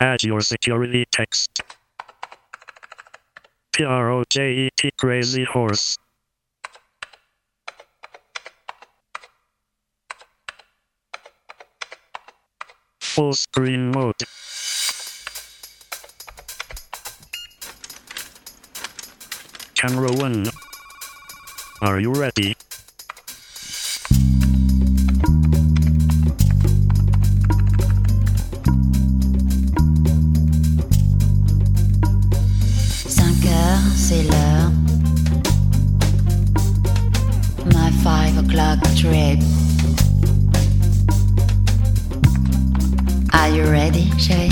Add your security text. P-R-O-J-E-T Crazy Horse. Full screen mode. Camera 1. Are you ready? You ready, chérie?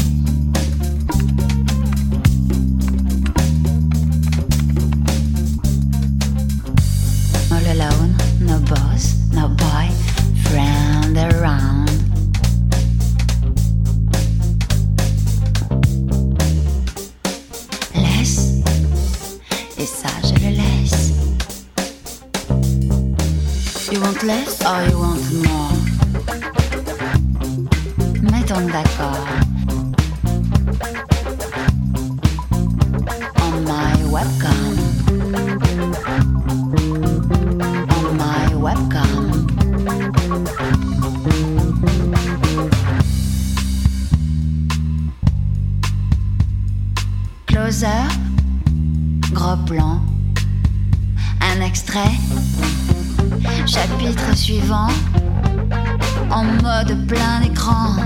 All alone, no boss, no boy, friend around. Laisse, et ça je le laisse. You want less or you want more? D'accord. On my webcam. On my webcam. Closer, gros plan, un extrait, chapitre suivant, en mode plein écran.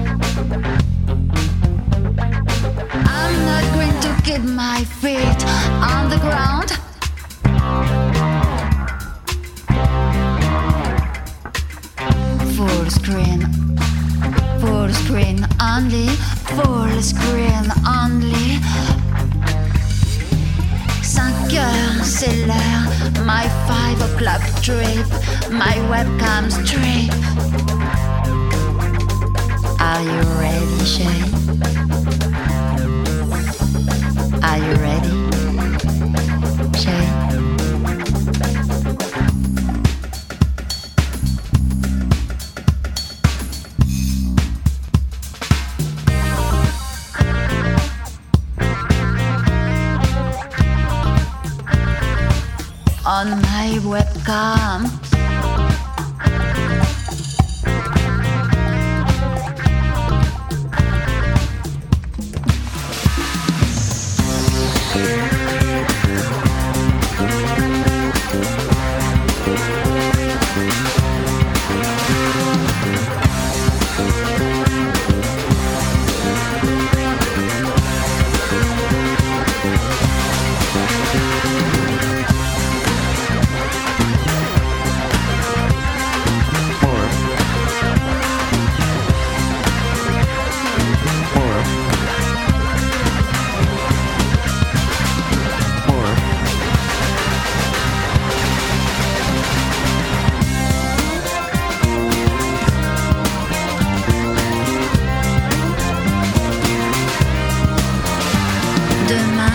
I'm not going to keep my feet on the ground. Full screen, full screen only, full screen only. 5 heures, c'est l'heure. My five o'clock trip, my webcam strip. Are you ready, chérie? Are you ready, chérie? On my webcam, demain.